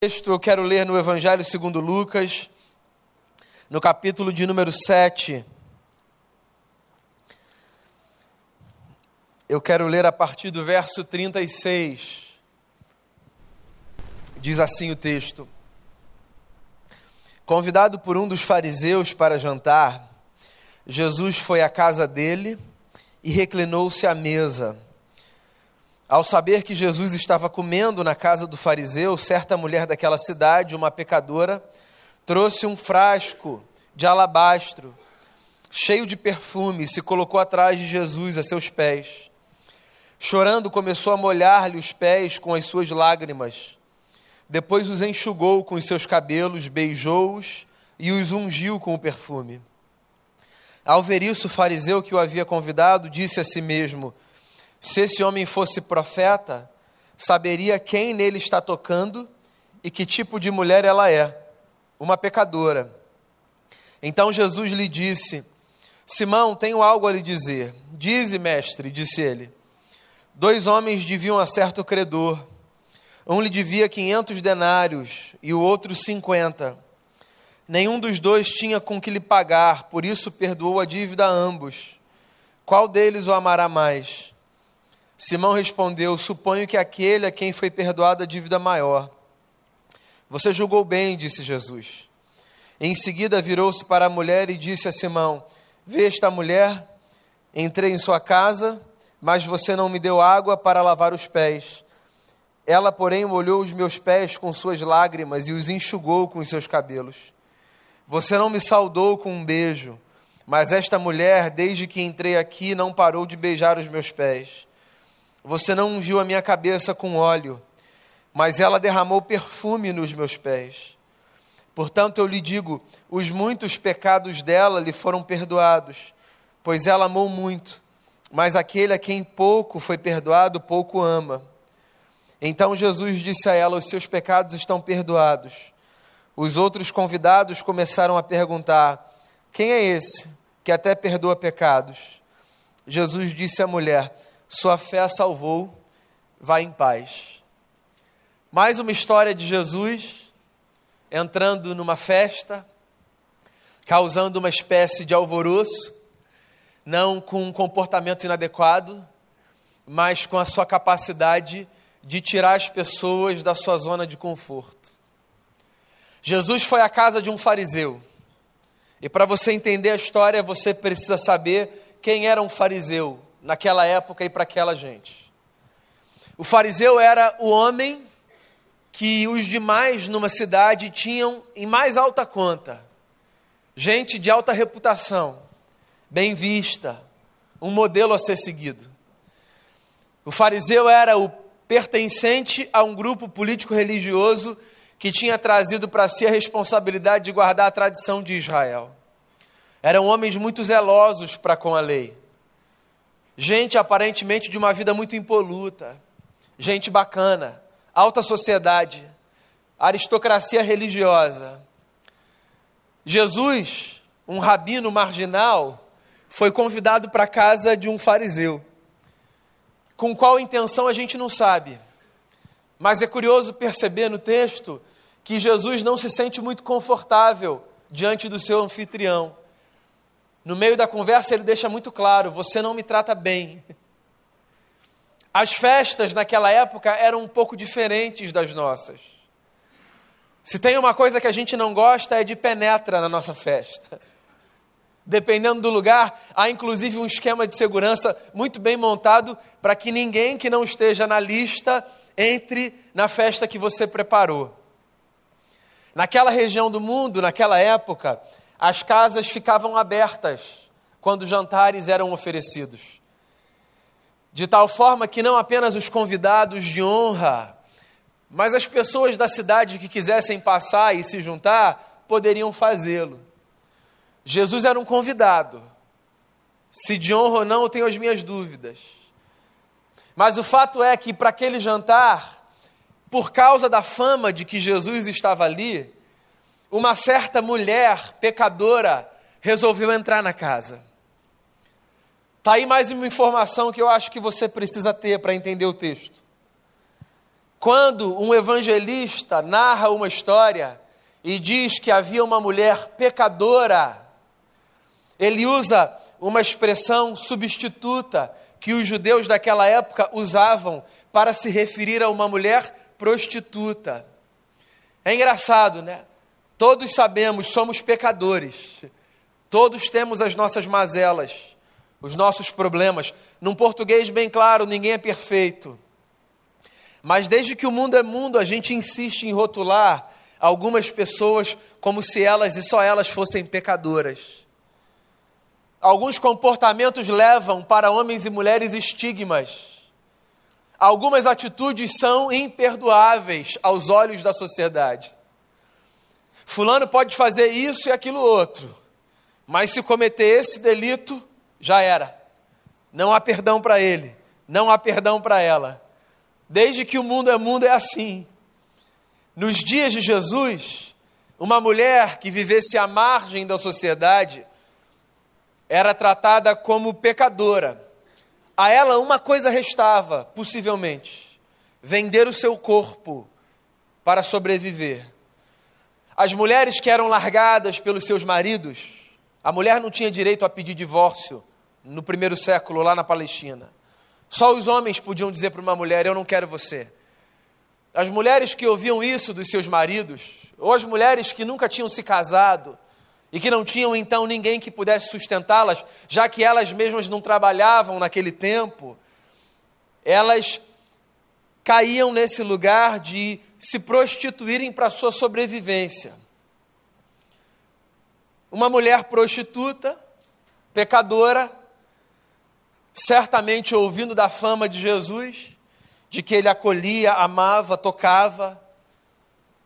texto eu quero ler no Evangelho segundo Lucas, no capítulo de número 7. Eu quero ler a partir do verso 36. Diz assim o texto: Convidado por um dos fariseus para jantar, Jesus foi à casa dele e reclinou-se à mesa. Ao saber que Jesus estava comendo na casa do fariseu, certa mulher daquela cidade, uma pecadora, trouxe um frasco de alabastro, cheio de perfume, e se colocou atrás de Jesus a seus pés. Chorando, começou a molhar-lhe os pés com as suas lágrimas. Depois os enxugou com os seus cabelos, beijou-os e os ungiu com o perfume. Ao ver isso, o fariseu que o havia convidado disse a si mesmo: se esse homem fosse profeta, saberia quem nele está tocando e que tipo de mulher ela é, uma pecadora. Então Jesus lhe disse: Simão, tenho algo a lhe dizer. Dize, mestre, disse ele. Dois homens deviam a certo credor. Um lhe devia quinhentos denários e o outro cinquenta. Nenhum dos dois tinha com que lhe pagar, por isso perdoou a dívida a ambos. Qual deles o amará mais? Simão respondeu: Suponho que aquele a quem foi perdoada a dívida maior. Você julgou bem, disse Jesus. Em seguida virou-se para a mulher e disse a Simão: Vê esta mulher, entrei em sua casa, mas você não me deu água para lavar os pés. Ela, porém, molhou os meus pés com suas lágrimas e os enxugou com os seus cabelos. Você não me saudou com um beijo, mas esta mulher, desde que entrei aqui, não parou de beijar os meus pés. Você não ungiu a minha cabeça com óleo, mas ela derramou perfume nos meus pés. Portanto, eu lhe digo: os muitos pecados dela lhe foram perdoados, pois ela amou muito. Mas aquele a quem pouco foi perdoado, pouco ama. Então Jesus disse a ela: Os seus pecados estão perdoados. Os outros convidados começaram a perguntar: Quem é esse que até perdoa pecados? Jesus disse à mulher: sua fé a salvou, vá em paz. Mais uma história de Jesus entrando numa festa, causando uma espécie de alvoroço, não com um comportamento inadequado, mas com a sua capacidade de tirar as pessoas da sua zona de conforto. Jesus foi à casa de um fariseu. E para você entender a história, você precisa saber quem era um fariseu naquela época e para aquela gente. O fariseu era o homem que os demais numa cidade tinham em mais alta conta. Gente de alta reputação, bem vista, um modelo a ser seguido. O fariseu era o pertencente a um grupo político-religioso que tinha trazido para si a responsabilidade de guardar a tradição de Israel. Eram homens muito zelosos para com a lei gente aparentemente de uma vida muito impoluta, gente bacana, alta sociedade, aristocracia religiosa. Jesus, um rabino marginal, foi convidado para a casa de um fariseu. Com qual intenção a gente não sabe. Mas é curioso perceber no texto que Jesus não se sente muito confortável diante do seu anfitrião. No meio da conversa, ele deixa muito claro: você não me trata bem. As festas naquela época eram um pouco diferentes das nossas. Se tem uma coisa que a gente não gosta é de penetra na nossa festa. Dependendo do lugar, há inclusive um esquema de segurança muito bem montado para que ninguém que não esteja na lista entre na festa que você preparou. Naquela região do mundo, naquela época, as casas ficavam abertas quando jantares eram oferecidos. De tal forma que não apenas os convidados de honra, mas as pessoas da cidade que quisessem passar e se juntar poderiam fazê-lo. Jesus era um convidado. Se de honra ou não, eu tenho as minhas dúvidas. Mas o fato é que para aquele jantar, por causa da fama de que Jesus estava ali, uma certa mulher pecadora resolveu entrar na casa. Está aí mais uma informação que eu acho que você precisa ter para entender o texto. Quando um evangelista narra uma história e diz que havia uma mulher pecadora, ele usa uma expressão substituta que os judeus daquela época usavam para se referir a uma mulher prostituta. É engraçado, né? Todos sabemos, somos pecadores. Todos temos as nossas mazelas, os nossos problemas. Num português bem claro, ninguém é perfeito. Mas desde que o mundo é mundo, a gente insiste em rotular algumas pessoas como se elas e só elas fossem pecadoras. Alguns comportamentos levam para homens e mulheres estigmas. Algumas atitudes são imperdoáveis aos olhos da sociedade. Fulano pode fazer isso e aquilo outro, mas se cometer esse delito, já era. Não há perdão para ele, não há perdão para ela. Desde que o mundo é mundo é assim. Nos dias de Jesus, uma mulher que vivesse à margem da sociedade era tratada como pecadora. A ela uma coisa restava, possivelmente: vender o seu corpo para sobreviver. As mulheres que eram largadas pelos seus maridos, a mulher não tinha direito a pedir divórcio no primeiro século lá na Palestina. Só os homens podiam dizer para uma mulher: Eu não quero você. As mulheres que ouviam isso dos seus maridos, ou as mulheres que nunca tinham se casado e que não tinham então ninguém que pudesse sustentá-las, já que elas mesmas não trabalhavam naquele tempo, elas caíam nesse lugar de se prostituírem para sua sobrevivência. Uma mulher prostituta, pecadora, certamente ouvindo da fama de Jesus, de que ele acolhia, amava, tocava,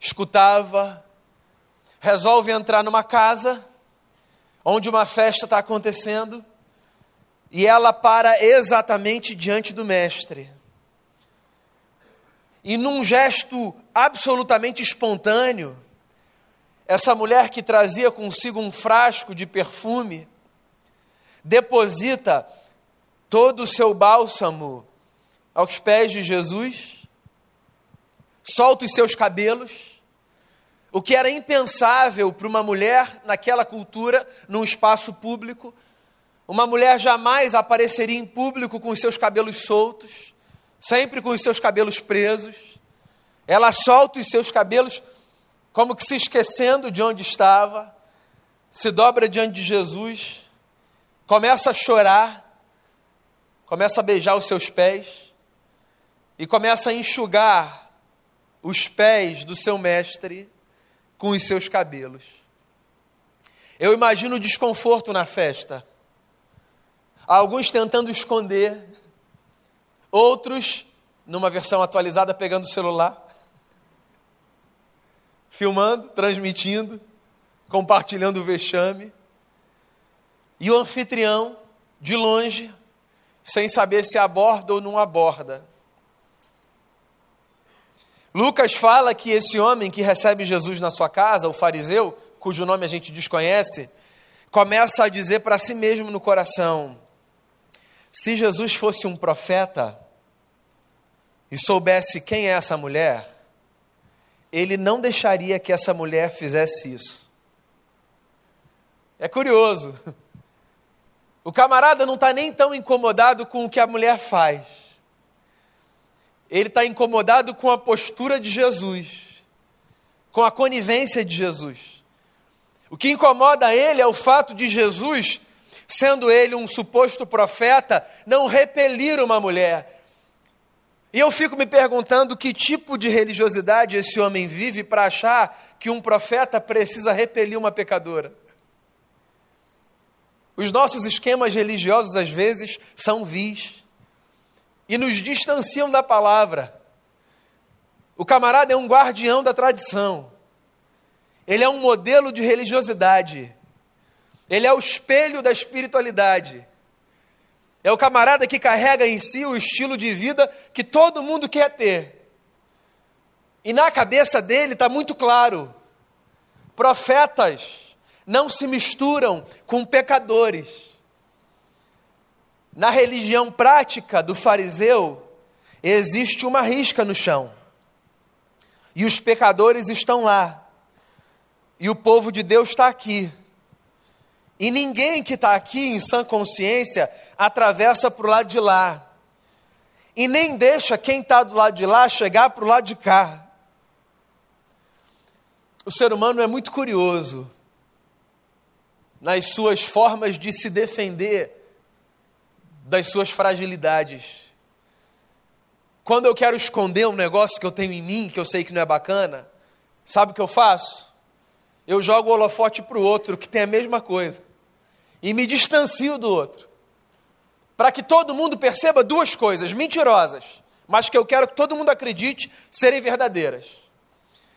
escutava, resolve entrar numa casa onde uma festa está acontecendo e ela para exatamente diante do mestre. E num gesto absolutamente espontâneo, essa mulher que trazia consigo um frasco de perfume, deposita todo o seu bálsamo aos pés de Jesus, solta os seus cabelos, o que era impensável para uma mulher naquela cultura, num espaço público. Uma mulher jamais apareceria em público com os seus cabelos soltos sempre com os seus cabelos presos. Ela solta os seus cabelos, como que se esquecendo de onde estava, se dobra diante de Jesus, começa a chorar, começa a beijar os seus pés e começa a enxugar os pés do seu mestre com os seus cabelos. Eu imagino o desconforto na festa. Alguns tentando esconder, Outros, numa versão atualizada, pegando o celular, filmando, transmitindo, compartilhando o vexame. E o anfitrião, de longe, sem saber se aborda ou não aborda. Lucas fala que esse homem que recebe Jesus na sua casa, o fariseu, cujo nome a gente desconhece, começa a dizer para si mesmo no coração: se Jesus fosse um profeta, e soubesse quem é essa mulher, ele não deixaria que essa mulher fizesse isso. É curioso. O camarada não está nem tão incomodado com o que a mulher faz. Ele está incomodado com a postura de Jesus, com a conivência de Jesus. O que incomoda ele é o fato de Jesus, sendo ele um suposto profeta, não repelir uma mulher, e eu fico me perguntando que tipo de religiosidade esse homem vive para achar que um profeta precisa repelir uma pecadora. Os nossos esquemas religiosos, às vezes, são vis e nos distanciam da palavra. O camarada é um guardião da tradição, ele é um modelo de religiosidade, ele é o espelho da espiritualidade. É o camarada que carrega em si o estilo de vida que todo mundo quer ter. E na cabeça dele está muito claro: profetas não se misturam com pecadores. Na religião prática do fariseu, existe uma risca no chão. E os pecadores estão lá. E o povo de Deus está aqui. E ninguém que está aqui em sã consciência atravessa para o lado de lá. E nem deixa quem está do lado de lá chegar para o lado de cá. O ser humano é muito curioso nas suas formas de se defender das suas fragilidades. Quando eu quero esconder um negócio que eu tenho em mim, que eu sei que não é bacana, sabe o que eu faço? Eu jogo o holofote para o outro que tem a mesma coisa e me distancio do outro, para que todo mundo perceba duas coisas mentirosas, mas que eu quero que todo mundo acredite serem verdadeiras: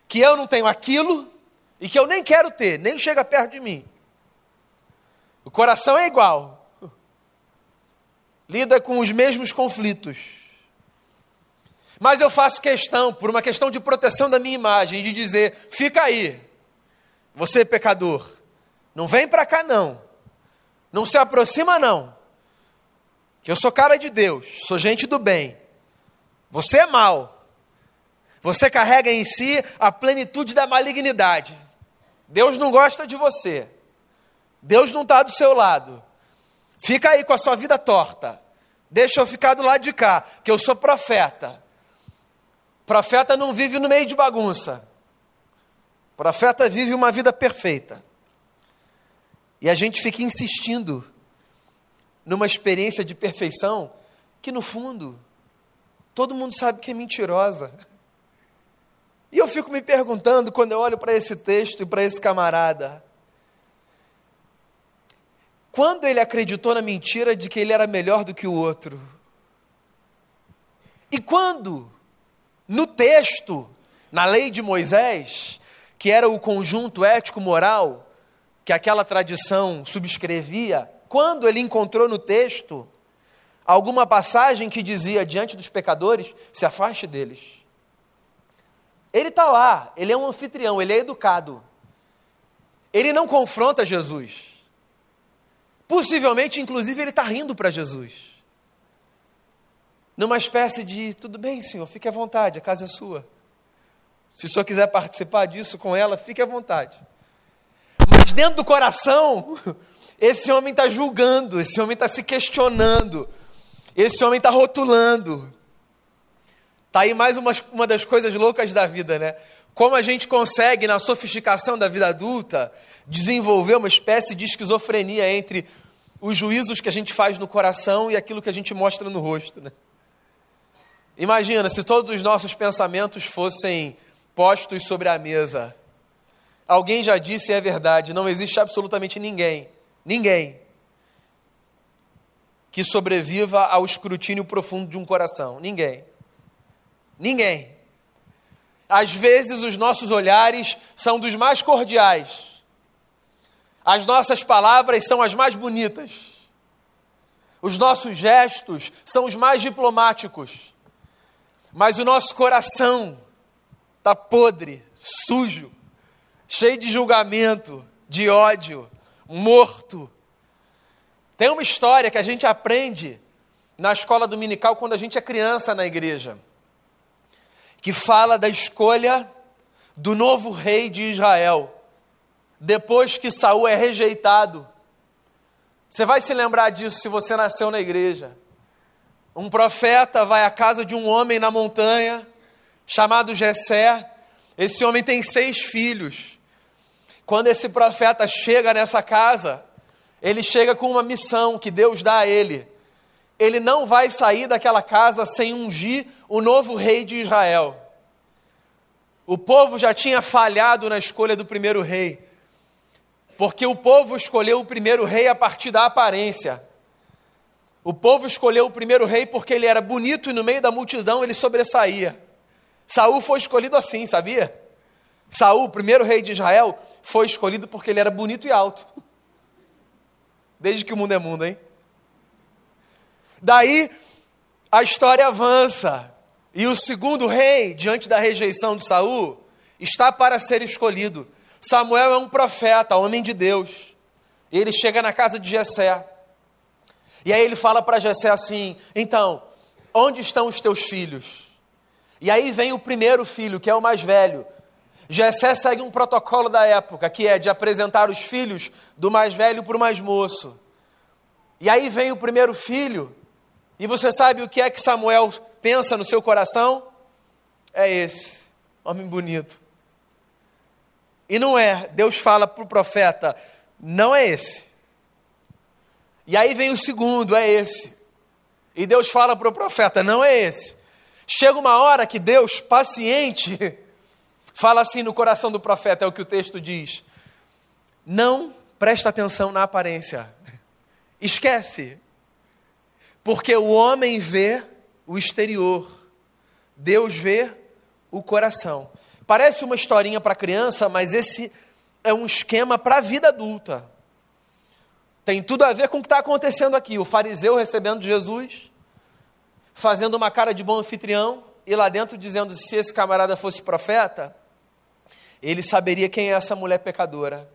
que eu não tenho aquilo e que eu nem quero ter, nem chega perto de mim. O coração é igual, lida com os mesmos conflitos. Mas eu faço questão, por uma questão de proteção da minha imagem, de dizer: fica aí, você pecador, não vem para cá não, não se aproxima não, que eu sou cara de Deus, sou gente do bem, você é mal, você carrega em si a plenitude da malignidade, Deus não gosta de você, Deus não está do seu lado, fica aí com a sua vida torta, deixa eu ficar do lado de cá, que eu sou profeta. Profeta não vive no meio de bagunça. Profeta vive uma vida perfeita. E a gente fica insistindo numa experiência de perfeição que, no fundo, todo mundo sabe que é mentirosa. E eu fico me perguntando, quando eu olho para esse texto e para esse camarada, quando ele acreditou na mentira de que ele era melhor do que o outro? E quando no texto, na lei de Moisés, que era o conjunto ético-moral que aquela tradição subscrevia, quando ele encontrou no texto alguma passagem que dizia diante dos pecadores: se afaste deles. Ele está lá, ele é um anfitrião, ele é educado. Ele não confronta Jesus. Possivelmente, inclusive, ele está rindo para Jesus numa espécie de: tudo bem, senhor, fique à vontade, a casa é sua. Se o senhor quiser participar disso com ela, fique à vontade. Mas dentro do coração, esse homem está julgando, esse homem está se questionando, esse homem está rotulando. Está aí mais uma, uma das coisas loucas da vida, né? Como a gente consegue, na sofisticação da vida adulta, desenvolver uma espécie de esquizofrenia entre os juízos que a gente faz no coração e aquilo que a gente mostra no rosto, né? Imagina se todos os nossos pensamentos fossem postos sobre a mesa. Alguém já disse, é verdade, não existe absolutamente ninguém, ninguém, que sobreviva ao escrutínio profundo de um coração. Ninguém. Ninguém. Às vezes os nossos olhares são dos mais cordiais. As nossas palavras são as mais bonitas. Os nossos gestos são os mais diplomáticos mas o nosso coração está podre, sujo, cheio de julgamento, de ódio, morto. Tem uma história que a gente aprende na escola dominical quando a gente é criança na igreja, que fala da escolha do novo rei de Israel, depois que Saul é rejeitado. Você vai se lembrar disso se você nasceu na igreja. Um profeta vai à casa de um homem na montanha, chamado Jessé. Esse homem tem seis filhos. Quando esse profeta chega nessa casa, ele chega com uma missão que Deus dá a ele. Ele não vai sair daquela casa sem ungir o novo rei de Israel. O povo já tinha falhado na escolha do primeiro rei, porque o povo escolheu o primeiro rei a partir da aparência. O povo escolheu o primeiro rei porque ele era bonito e no meio da multidão ele sobressaía. Saul foi escolhido assim, sabia? Saul, primeiro rei de Israel, foi escolhido porque ele era bonito e alto. Desde que o mundo é mundo, hein? Daí a história avança. E o segundo rei, diante da rejeição de Saul, está para ser escolhido. Samuel é um profeta, homem de Deus. Ele chega na casa de Jessé. E aí ele fala para Jessé assim: "Então, onde estão os teus filhos?" E aí vem o primeiro filho, que é o mais velho. Jessé segue um protocolo da época, que é de apresentar os filhos do mais velho para o mais moço. E aí vem o primeiro filho, e você sabe o que é que Samuel pensa no seu coração? É esse, homem bonito. E não é, Deus fala para o profeta, não é esse. E aí vem o segundo, é esse. E Deus fala para o profeta, não é esse. Chega uma hora que Deus, paciente, fala assim no coração do profeta, é o que o texto diz. Não presta atenção na aparência. Esquece. Porque o homem vê o exterior, Deus vê o coração. Parece uma historinha para criança, mas esse é um esquema para a vida adulta. Tem tudo a ver com o que está acontecendo aqui. O fariseu recebendo Jesus, fazendo uma cara de bom anfitrião, e lá dentro dizendo: se esse camarada fosse profeta, ele saberia quem é essa mulher pecadora.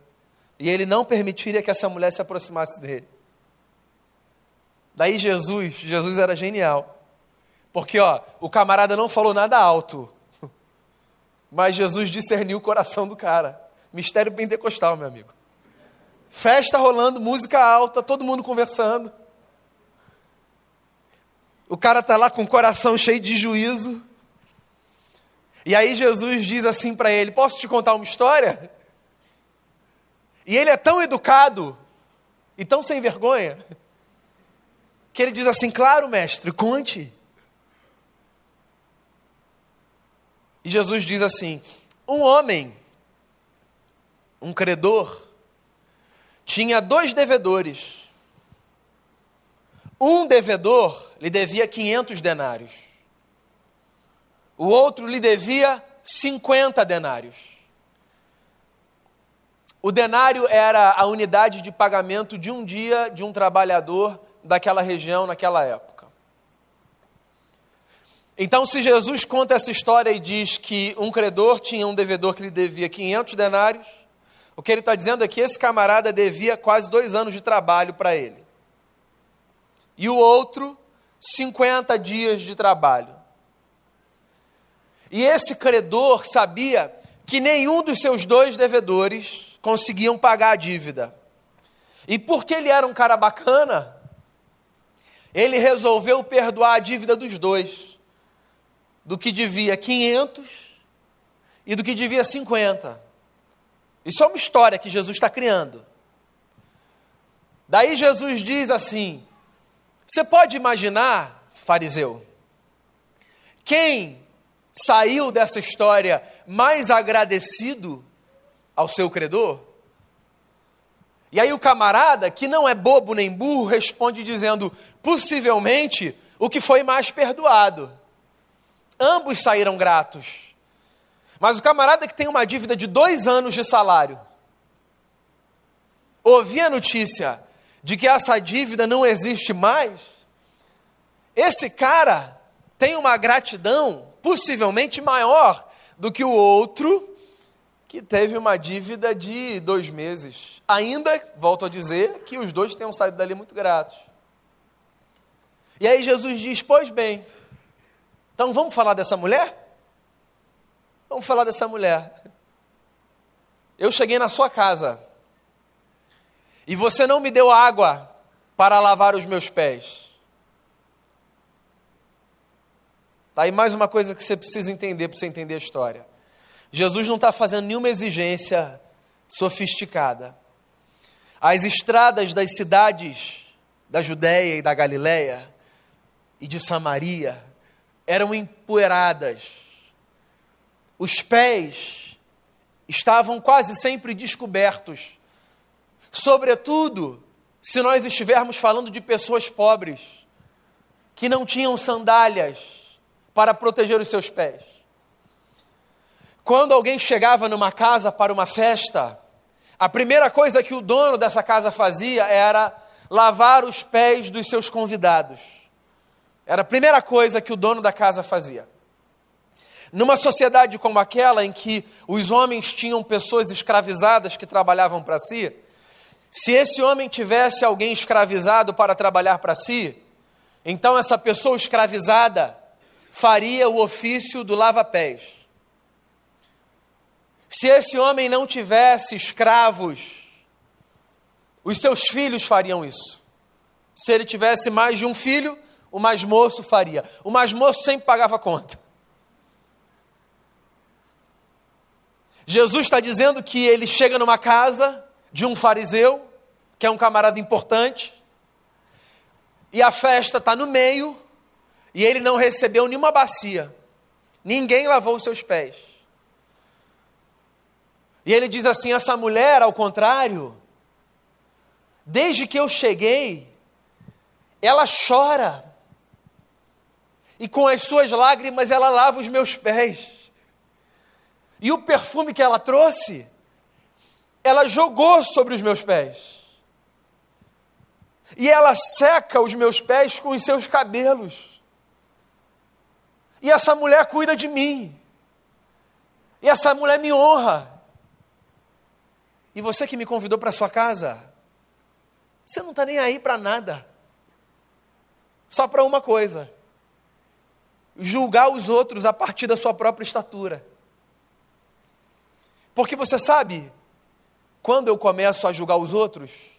E ele não permitiria que essa mulher se aproximasse dele. Daí Jesus, Jesus era genial. Porque, ó, o camarada não falou nada alto. Mas Jesus discerniu o coração do cara. Mistério pentecostal, meu amigo. Festa rolando, música alta, todo mundo conversando. O cara está lá com o coração cheio de juízo. E aí Jesus diz assim para ele: Posso te contar uma história? E ele é tão educado e tão sem vergonha que ele diz assim: Claro, mestre, conte. E Jesus diz assim: Um homem, um credor, tinha dois devedores. Um devedor lhe devia 500 denários. O outro lhe devia 50 denários. O denário era a unidade de pagamento de um dia de um trabalhador daquela região naquela época. Então, se Jesus conta essa história e diz que um credor tinha um devedor que lhe devia 500 denários, o que ele está dizendo é que esse camarada devia quase dois anos de trabalho para ele. E o outro, 50 dias de trabalho. E esse credor sabia que nenhum dos seus dois devedores conseguiam pagar a dívida. E porque ele era um cara bacana, ele resolveu perdoar a dívida dos dois, do que devia 500 e do que devia 50. Isso é uma história que Jesus está criando. Daí Jesus diz assim: Você pode imaginar, fariseu, quem saiu dessa história mais agradecido ao seu credor? E aí o camarada, que não é bobo nem burro, responde dizendo: possivelmente o que foi mais perdoado. Ambos saíram gratos. Mas o camarada que tem uma dívida de dois anos de salário, ouvir a notícia de que essa dívida não existe mais, esse cara tem uma gratidão possivelmente maior do que o outro que teve uma dívida de dois meses. Ainda, volto a dizer, que os dois tenham saído dali muito gratos. E aí Jesus diz: Pois bem, então vamos falar dessa mulher? Vamos falar dessa mulher. Eu cheguei na sua casa e você não me deu água para lavar os meus pés. Tá mais uma coisa que você precisa entender para você entender a história. Jesus não está fazendo nenhuma exigência sofisticada. As estradas das cidades da Judéia e da Galiléia e de Samaria eram empoeiradas. Os pés estavam quase sempre descobertos. Sobretudo, se nós estivermos falando de pessoas pobres, que não tinham sandálias para proteger os seus pés. Quando alguém chegava numa casa para uma festa, a primeira coisa que o dono dessa casa fazia era lavar os pés dos seus convidados. Era a primeira coisa que o dono da casa fazia. Numa sociedade como aquela, em que os homens tinham pessoas escravizadas que trabalhavam para si, se esse homem tivesse alguém escravizado para trabalhar para si, então essa pessoa escravizada faria o ofício do lava-pés. Se esse homem não tivesse escravos, os seus filhos fariam isso. Se ele tivesse mais de um filho, o mais moço faria. O mais moço sempre pagava conta. Jesus está dizendo que ele chega numa casa de um fariseu, que é um camarada importante, e a festa está no meio, e ele não recebeu nenhuma bacia, ninguém lavou os seus pés. E ele diz assim: essa mulher, ao contrário, desde que eu cheguei, ela chora, e com as suas lágrimas ela lava os meus pés. E o perfume que ela trouxe, ela jogou sobre os meus pés. E ela seca os meus pés com os seus cabelos. E essa mulher cuida de mim. E essa mulher me honra. E você que me convidou para sua casa, você não está nem aí para nada. Só para uma coisa: julgar os outros a partir da sua própria estatura. Porque você sabe, quando eu começo a julgar os outros,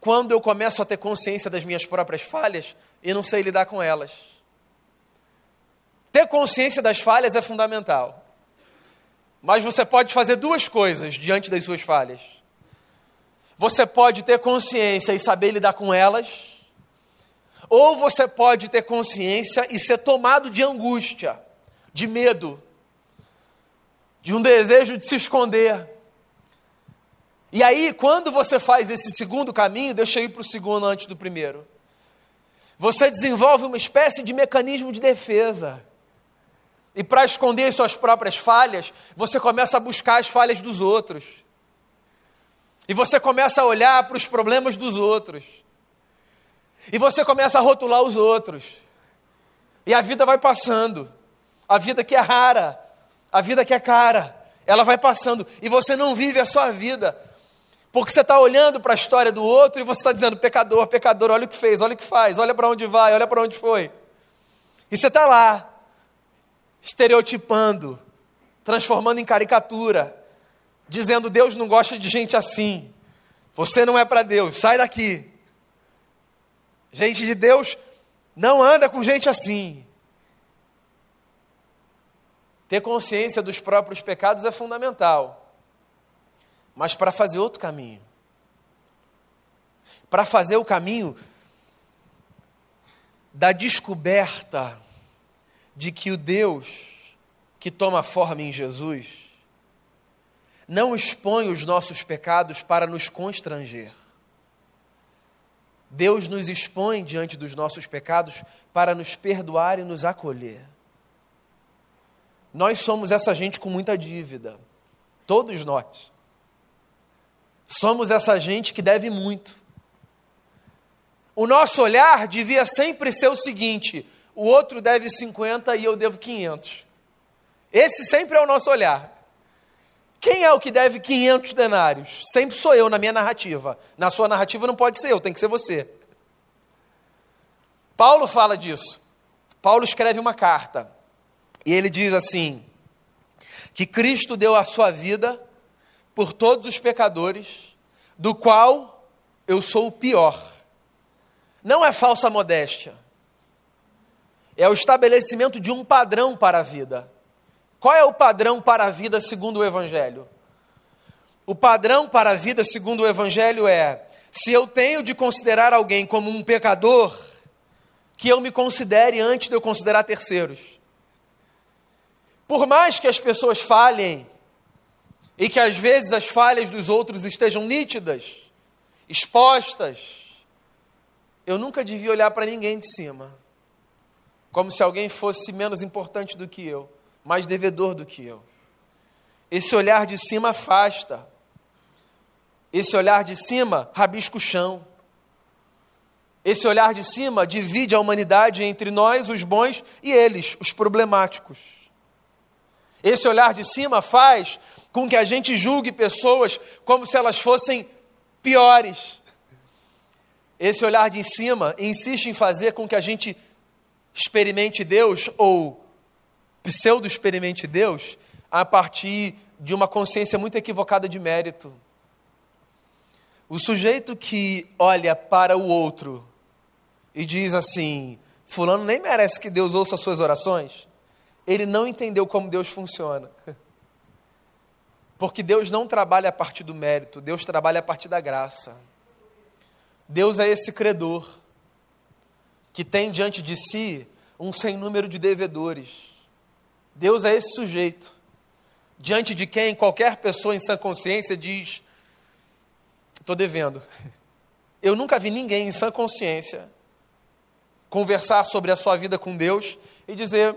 quando eu começo a ter consciência das minhas próprias falhas e não sei lidar com elas. Ter consciência das falhas é fundamental. Mas você pode fazer duas coisas diante das suas falhas. Você pode ter consciência e saber lidar com elas ou você pode ter consciência e ser tomado de angústia, de medo, de um desejo de se esconder. E aí, quando você faz esse segundo caminho, deixa eu ir para o segundo antes do primeiro. Você desenvolve uma espécie de mecanismo de defesa. E para esconder suas próprias falhas, você começa a buscar as falhas dos outros. E você começa a olhar para os problemas dos outros. E você começa a rotular os outros. E a vida vai passando. A vida que é rara, a vida que é cara, ela vai passando. E você não vive a sua vida. Porque você está olhando para a história do outro e você está dizendo: pecador, pecador, olha o que fez, olha o que faz, olha para onde vai, olha para onde foi. E você está lá, estereotipando, transformando em caricatura, dizendo: Deus não gosta de gente assim. Você não é para Deus, sai daqui. Gente de Deus não anda com gente assim. Ter consciência dos próprios pecados é fundamental. Mas para fazer outro caminho, para fazer o caminho da descoberta de que o Deus que toma forma em Jesus não expõe os nossos pecados para nos constranger. Deus nos expõe diante dos nossos pecados para nos perdoar e nos acolher. Nós somos essa gente com muita dívida, todos nós. Somos essa gente que deve muito. O nosso olhar devia sempre ser o seguinte: o outro deve 50 e eu devo 500. Esse sempre é o nosso olhar. Quem é o que deve 500 denários? Sempre sou eu na minha narrativa. Na sua narrativa não pode ser eu, tem que ser você. Paulo fala disso. Paulo escreve uma carta e ele diz assim: que Cristo deu a sua vida por todos os pecadores, do qual eu sou o pior. Não é falsa modéstia, é o estabelecimento de um padrão para a vida. Qual é o padrão para a vida segundo o Evangelho? O padrão para a vida segundo o Evangelho é: se eu tenho de considerar alguém como um pecador, que eu me considere antes de eu considerar terceiros. Por mais que as pessoas falhem, e que às vezes as falhas dos outros estejam nítidas, expostas, eu nunca devia olhar para ninguém de cima, como se alguém fosse menos importante do que eu mais devedor do que eu. Esse olhar de cima afasta. Esse olhar de cima rabisca o chão. Esse olhar de cima divide a humanidade entre nós, os bons, e eles, os problemáticos. Esse olhar de cima faz com que a gente julgue pessoas como se elas fossem piores. Esse olhar de cima insiste em fazer com que a gente experimente Deus ou pseudo-experimente Deus a partir de uma consciência muito equivocada de mérito. O sujeito que olha para o outro e diz assim: Fulano nem merece que Deus ouça as suas orações, ele não entendeu como Deus funciona. Porque Deus não trabalha a partir do mérito, Deus trabalha a partir da graça. Deus é esse credor que tem diante de si um sem número de devedores. Deus é esse sujeito diante de quem qualquer pessoa em sã consciência diz: estou devendo. Eu nunca vi ninguém em sã consciência conversar sobre a sua vida com Deus e dizer: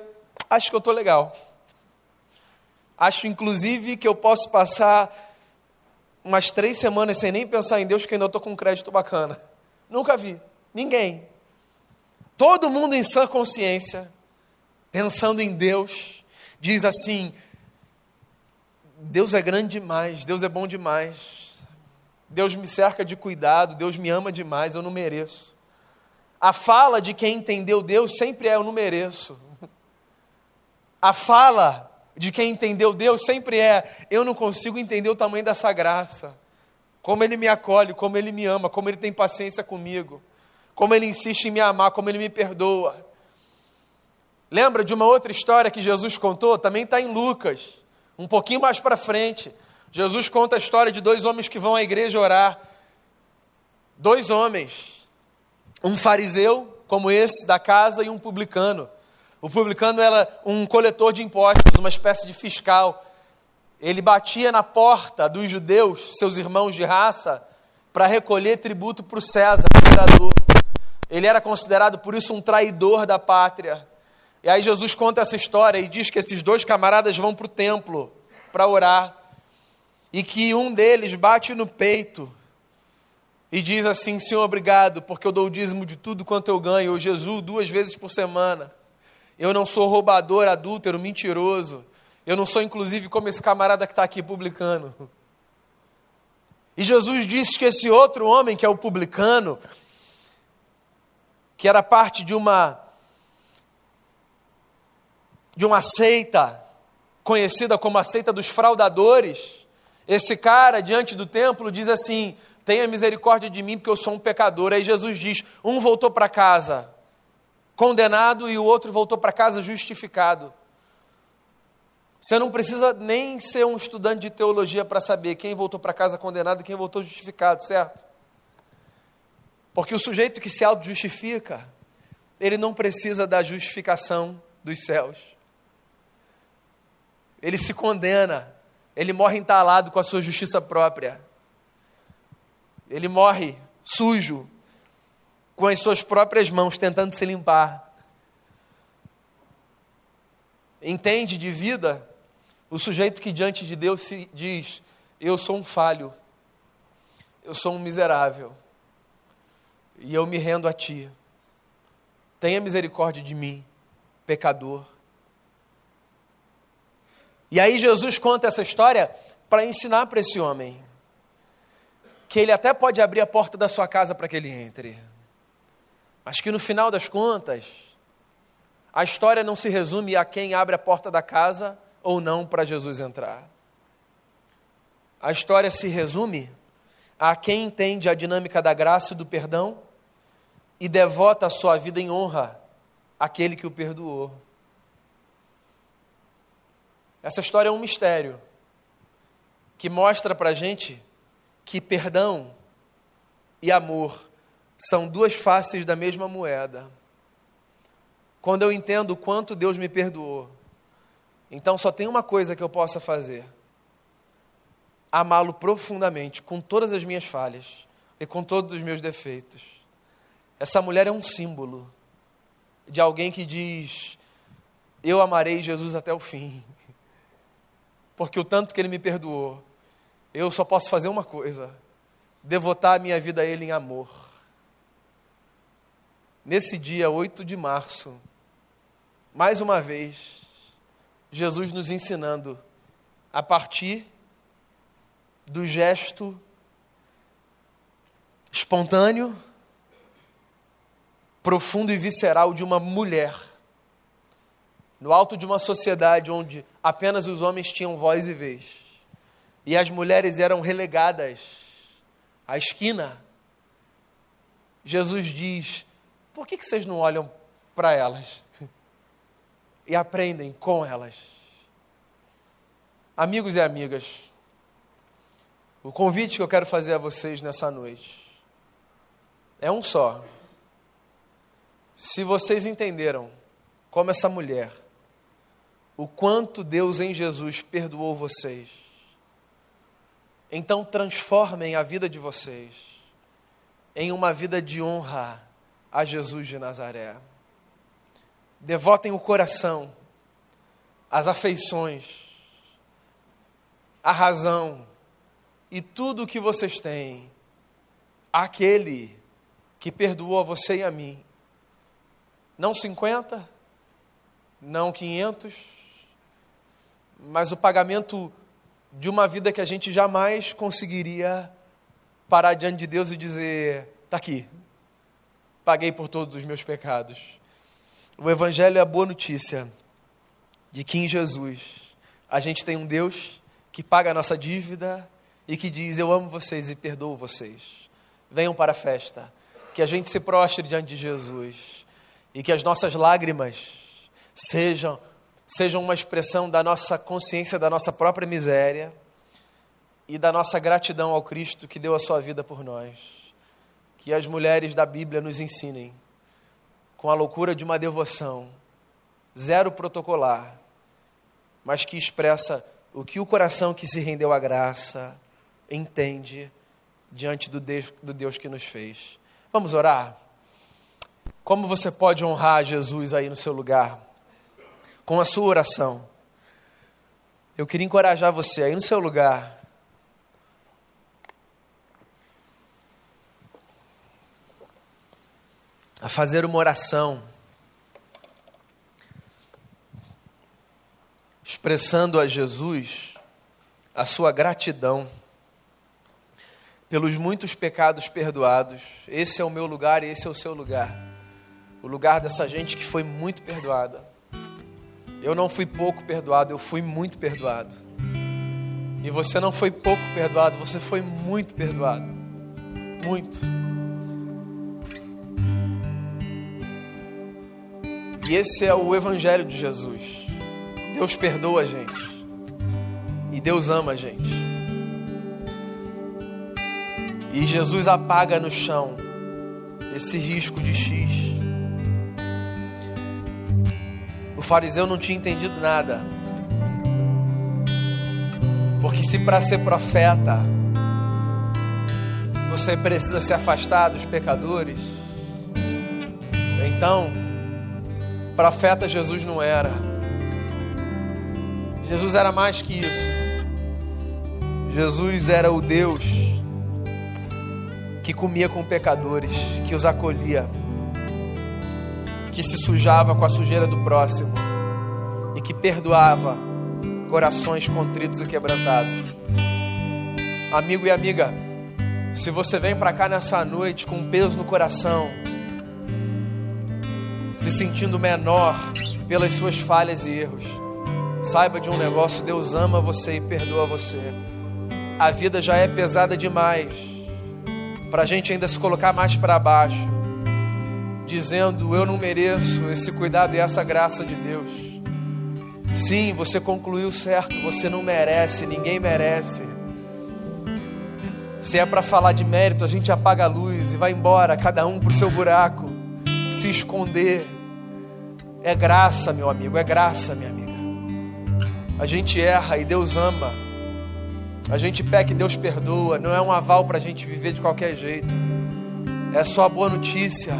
acho que eu estou legal. Acho, inclusive, que eu posso passar umas três semanas sem nem pensar em Deus, que ainda estou com um crédito bacana. Nunca vi. Ninguém. Todo mundo em sã consciência, pensando em Deus, diz assim: Deus é grande demais, Deus é bom demais. Deus me cerca de cuidado, Deus me ama demais, eu não mereço. A fala de quem entendeu Deus sempre é eu não mereço. A fala de quem entendeu Deus sempre é eu não consigo entender o tamanho dessa graça. Como ele me acolhe, como ele me ama, como ele tem paciência comigo, como ele insiste em me amar, como ele me perdoa. Lembra de uma outra história que Jesus contou? Também está em Lucas. Um pouquinho mais para frente, Jesus conta a história de dois homens que vão à igreja orar. Dois homens, um fariseu, como esse da casa, e um publicano. O publicano era um coletor de impostos, uma espécie de fiscal. Ele batia na porta dos judeus, seus irmãos de raça, para recolher tributo para o César, imperador. Ele era considerado por isso um traidor da pátria. E aí Jesus conta essa história e diz que esses dois camaradas vão para o templo para orar. E que um deles bate no peito e diz assim: Senhor, obrigado, porque eu dou o dízimo de tudo quanto eu ganho. Eu Jesus duas vezes por semana. Eu não sou roubador, adúltero, mentiroso. Eu não sou, inclusive, como esse camarada que está aqui publicando. E Jesus disse que esse outro homem, que é o publicano, que era parte de uma de uma seita conhecida como a seita dos fraudadores, esse cara diante do templo diz assim: "Tenha misericórdia de mim, porque eu sou um pecador". Aí Jesus diz: "Um voltou para casa condenado e o outro voltou para casa justificado". Você não precisa nem ser um estudante de teologia para saber quem voltou para casa condenado e quem voltou justificado, certo? Porque o sujeito que se auto-justifica, ele não precisa da justificação dos céus ele se condena, ele morre entalado com a sua justiça própria. Ele morre sujo, com as suas próprias mãos, tentando se limpar. Entende de vida o sujeito que diante de Deus se diz: Eu sou um falho, eu sou um miserável, e eu me rendo a Ti. Tenha misericórdia de mim, pecador. E aí Jesus conta essa história para ensinar para esse homem que ele até pode abrir a porta da sua casa para que ele entre, mas que no final das contas, a história não se resume a quem abre a porta da casa ou não para Jesus entrar. A história se resume a quem entende a dinâmica da graça e do perdão e devota a sua vida em honra àquele que o perdoou. Essa história é um mistério que mostra para a gente que perdão e amor são duas faces da mesma moeda. Quando eu entendo o quanto Deus me perdoou, então só tem uma coisa que eu possa fazer: amá-lo profundamente, com todas as minhas falhas e com todos os meus defeitos. Essa mulher é um símbolo de alguém que diz: Eu amarei Jesus até o fim porque o tanto que Ele me perdoou, eu só posso fazer uma coisa: devotar a minha vida a Ele em amor. Nesse dia 8 de março, mais uma vez, Jesus nos ensinando a partir do gesto espontâneo, profundo e visceral de uma mulher no alto de uma sociedade onde apenas os homens tinham voz e vez, e as mulheres eram relegadas à esquina, Jesus diz: por que, que vocês não olham para elas e aprendem com elas? Amigos e amigas, o convite que eu quero fazer a vocês nessa noite é um só. Se vocês entenderam como essa mulher, o quanto Deus em Jesus perdoou vocês, então transformem a vida de vocês em uma vida de honra a Jesus de Nazaré. Devotem o coração, as afeições, a razão e tudo o que vocês têm àquele que perdoou a você e a mim não 50, não 500, mas o pagamento de uma vida que a gente jamais conseguiria parar diante de Deus e dizer: está aqui, paguei por todos os meus pecados. O Evangelho é a boa notícia de que em Jesus a gente tem um Deus que paga a nossa dívida e que diz: Eu amo vocês e perdoo vocês. Venham para a festa, que a gente se prostre diante de Jesus e que as nossas lágrimas sejam, sejam uma expressão da nossa consciência da nossa própria miséria e da nossa gratidão ao Cristo que deu a sua vida por nós. Que as mulheres da Bíblia nos ensinem, com a loucura de uma devoção, zero protocolar, mas que expressa o que o coração que se rendeu à graça entende diante do Deus, do Deus que nos fez. Vamos orar? Como você pode honrar Jesus aí no seu lugar? Com a sua oração. Eu queria encorajar você aí no seu lugar. A fazer uma oração. Expressando a Jesus a sua gratidão pelos muitos pecados perdoados. Esse é o meu lugar e esse é o seu lugar o lugar dessa gente que foi muito perdoada. Eu não fui pouco perdoado, eu fui muito perdoado. E você não foi pouco perdoado, você foi muito perdoado. Muito. E esse é o Evangelho de Jesus. Deus perdoa a gente. E Deus ama a gente. E Jesus apaga no chão esse risco de X fariseu não tinha entendido nada. Porque se para ser profeta você precisa se afastar dos pecadores, então profeta Jesus não era. Jesus era mais que isso. Jesus era o Deus que comia com pecadores, que os acolhia que se sujava com a sujeira do próximo que perdoava corações contritos e quebrantados. Amigo e amiga, se você vem para cá nessa noite com um peso no coração, se sentindo menor pelas suas falhas e erros, saiba de um negócio: Deus ama você e perdoa você. A vida já é pesada demais para a gente ainda se colocar mais para baixo dizendo: Eu não mereço esse cuidado e essa graça de Deus. Sim, você concluiu certo, você não merece, ninguém merece. Se é para falar de mérito, a gente apaga a luz e vai embora, cada um para o seu buraco, se esconder. É graça, meu amigo, é graça, minha amiga. A gente erra e Deus ama. A gente peca e Deus perdoa. Não é um aval para a gente viver de qualquer jeito. É só a boa notícia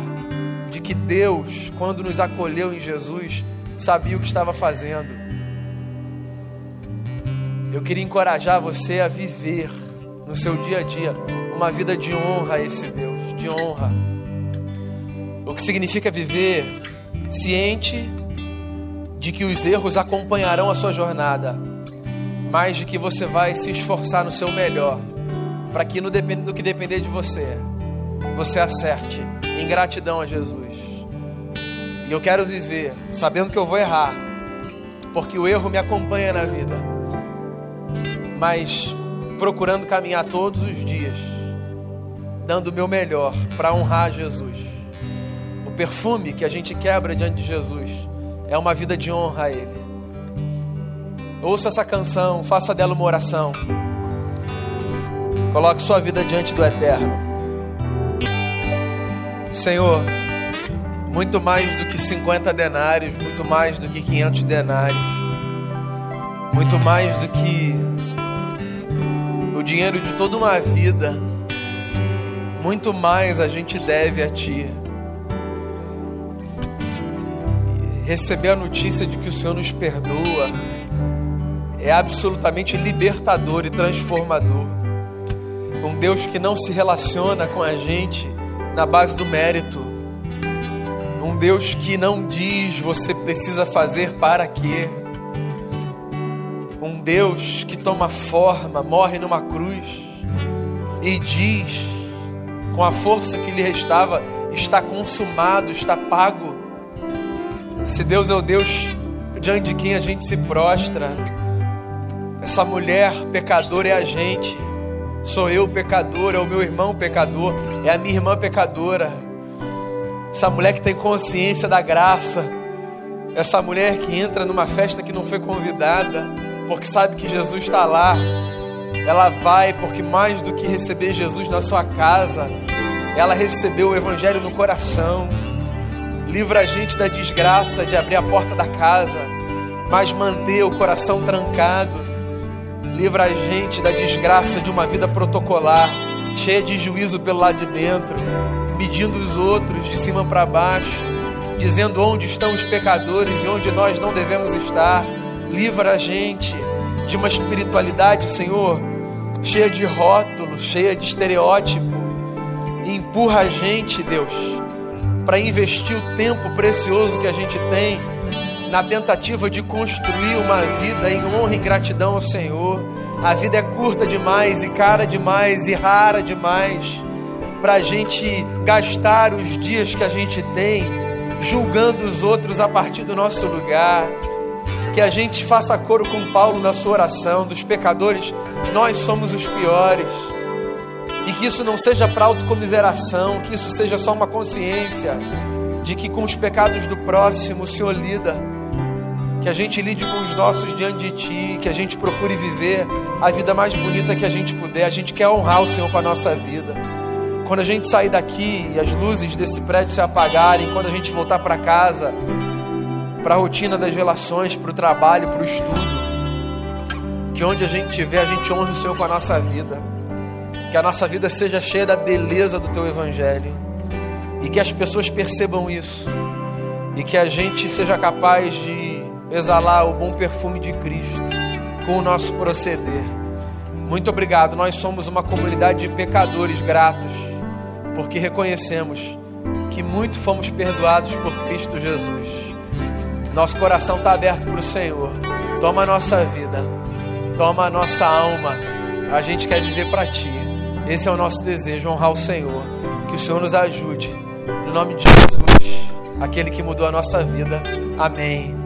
de que Deus, quando nos acolheu em Jesus, sabia o que estava fazendo. Eu queria encorajar você a viver no seu dia a dia uma vida de honra a esse Deus, de honra. O que significa viver ciente de que os erros acompanharão a sua jornada, mas de que você vai se esforçar no seu melhor, para que no, no que depender de você, você acerte em gratidão a Jesus. E eu quero viver sabendo que eu vou errar, porque o erro me acompanha na vida, mas procurando caminhar todos os dias, dando o meu melhor para honrar Jesus. O perfume que a gente quebra diante de Jesus é uma vida de honra a Ele. Ouça essa canção, faça dela uma oração. Coloque sua vida diante do Eterno. Senhor, muito mais do que 50 denários, muito mais do que 500 denários, muito mais do que dinheiro de toda uma vida, muito mais a gente deve a Ti. Receber a notícia de que o Senhor nos perdoa é absolutamente libertador e transformador. Um Deus que não se relaciona com a gente na base do mérito. Um Deus que não diz você precisa fazer para quê. Deus que toma forma, morre numa cruz e diz com a força que lhe restava: está consumado, está pago. Se Deus é o Deus diante de quem a gente se prostra, essa mulher pecadora é a gente. Sou eu pecador, é o meu irmão pecador, é a minha irmã pecadora. Essa mulher que tem consciência da graça. Essa mulher que entra numa festa que não foi convidada, porque sabe que Jesus está lá. Ela vai porque mais do que receber Jesus na sua casa, ela recebeu o Evangelho no coração. Livra a gente da desgraça de abrir a porta da casa, mas manter o coração trancado. Livra a gente da desgraça de uma vida protocolar, cheia de juízo pelo lado de dentro, medindo os outros de cima para baixo, dizendo onde estão os pecadores e onde nós não devemos estar. Livra a gente de uma espiritualidade, Senhor, cheia de rótulo, cheia de estereótipo. E empurra a gente, Deus, para investir o tempo precioso que a gente tem na tentativa de construir uma vida em honra e gratidão ao Senhor. A vida é curta demais e cara demais e rara demais para a gente gastar os dias que a gente tem julgando os outros a partir do nosso lugar. Que a gente faça coro com Paulo na sua oração dos pecadores, nós somos os piores. E que isso não seja para autocomiseração, que isso seja só uma consciência de que com os pecados do próximo o Senhor lida que a gente lide com os nossos diante de Ti, que a gente procure viver a vida mais bonita que a gente puder. A gente quer honrar o Senhor com a nossa vida. Quando a gente sair daqui e as luzes desse prédio se apagarem, quando a gente voltar para casa, para a rotina das relações, para o trabalho, para o estudo, que onde a gente estiver, a gente honre o Senhor com a nossa vida. Que a nossa vida seja cheia da beleza do Teu Evangelho. E que as pessoas percebam isso. E que a gente seja capaz de exalar o bom perfume de Cristo com o nosso proceder. Muito obrigado. Nós somos uma comunidade de pecadores gratos, porque reconhecemos que muito fomos perdoados por Cristo Jesus. Nosso coração está aberto para o Senhor. Toma a nossa vida, toma a nossa alma. A gente quer viver para Ti. Esse é o nosso desejo, honrar o Senhor. Que o Senhor nos ajude. No nome de Jesus, aquele que mudou a nossa vida. Amém